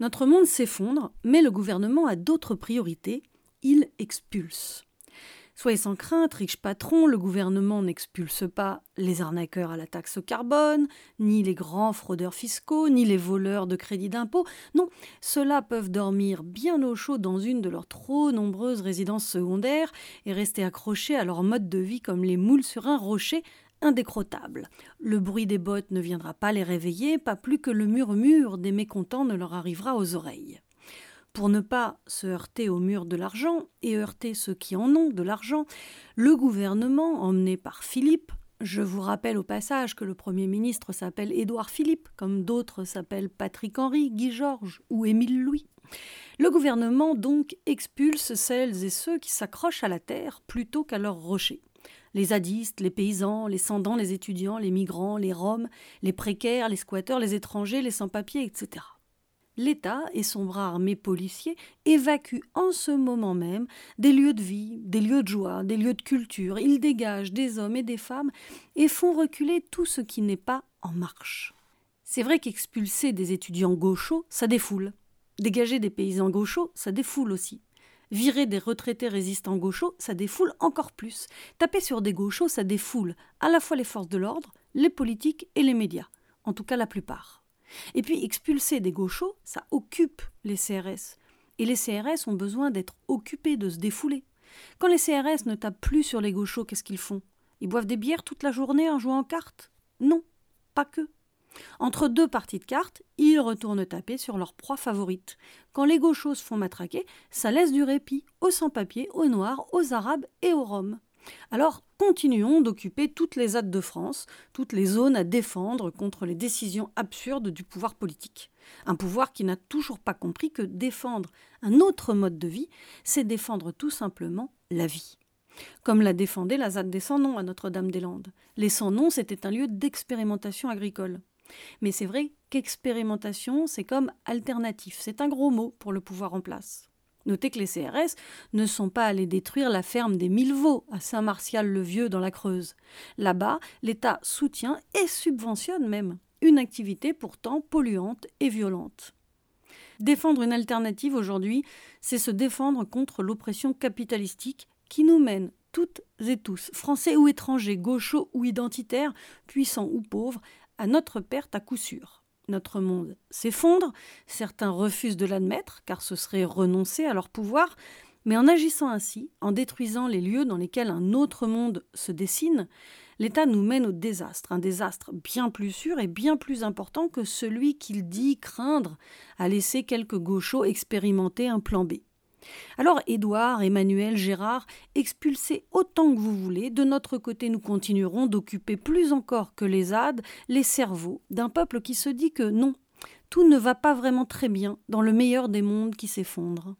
Notre monde s'effondre, mais le gouvernement a d'autres priorités. Il expulse. Soyez sans crainte, riche patron, le gouvernement n'expulse pas les arnaqueurs à la taxe carbone, ni les grands fraudeurs fiscaux, ni les voleurs de crédit d'impôt. Non, ceux-là peuvent dormir bien au chaud dans une de leurs trop nombreuses résidences secondaires et rester accrochés à leur mode de vie comme les moules sur un rocher indécrottable. Le bruit des bottes ne viendra pas les réveiller, pas plus que le murmure des mécontents ne leur arrivera aux oreilles. Pour ne pas se heurter au mur de l'argent et heurter ceux qui en ont de l'argent, le gouvernement, emmené par Philippe, je vous rappelle au passage que le Premier ministre s'appelle Édouard Philippe, comme d'autres s'appellent Patrick Henry, Guy Georges ou Émile Louis. Le gouvernement donc expulse celles et ceux qui s'accrochent à la terre plutôt qu'à leurs rochers. Les zadistes, les paysans, les sans les étudiants, les migrants, les roms, les précaires, les squatteurs, les étrangers, les sans-papiers, etc l'État et son bras armé policier évacuent en ce moment même des lieux de vie, des lieux de joie, des lieux de culture. Ils dégagent des hommes et des femmes et font reculer tout ce qui n'est pas en marche. C'est vrai qu'expulser des étudiants gauchos, ça défoule. Dégager des paysans gauchos, ça défoule aussi. Virer des retraités résistants gauchos, ça défoule encore plus. Taper sur des gauchos, ça défoule à la fois les forces de l'ordre, les politiques et les médias, en tout cas la plupart. Et puis expulser des gauchos, ça occupe les CRS. Et les CRS ont besoin d'être occupés, de se défouler. Quand les CRS ne tapent plus sur les gauchos, qu'est-ce qu'ils font? Ils boivent des bières toute la journée en jouant en cartes? Non, pas que. Entre deux parties de cartes, ils retournent taper sur leur proie favorite. Quand les gauchos font matraquer, ça laisse du répit aux sans-papiers, aux noirs, aux arabes et aux roms. Alors, continuons d'occuper toutes les ZAD de France, toutes les zones à défendre contre les décisions absurdes du pouvoir politique. Un pouvoir qui n'a toujours pas compris que défendre un autre mode de vie, c'est défendre tout simplement la vie. Comme l'a défendé la ZAD des Sans-Noms à Notre-Dame-des-Landes. Les Sans-Noms, c'était un lieu d'expérimentation agricole. Mais c'est vrai qu'expérimentation, c'est comme alternatif. C'est un gros mot pour le pouvoir en place. Notez que les CRS ne sont pas allés détruire la ferme des Mille Veaux à Saint-Martial-le-Vieux dans la Creuse. Là-bas, l'État soutient et subventionne même une activité pourtant polluante et violente. Défendre une alternative aujourd'hui, c'est se défendre contre l'oppression capitalistique qui nous mène toutes et tous, français ou étrangers, gauchos ou identitaires, puissants ou pauvres, à notre perte à coup sûr notre monde s'effondre, certains refusent de l'admettre, car ce serait renoncer à leur pouvoir, mais en agissant ainsi, en détruisant les lieux dans lesquels un autre monde se dessine, l'État nous mène au désastre, un désastre bien plus sûr et bien plus important que celui qu'il dit craindre à laisser quelques gauchos expérimenter un plan B. Alors Édouard, Emmanuel, Gérard, expulsez autant que vous voulez, de notre côté nous continuerons d'occuper plus encore que les ZAD les cerveaux d'un peuple qui se dit que non, tout ne va pas vraiment très bien dans le meilleur des mondes qui s'effondre.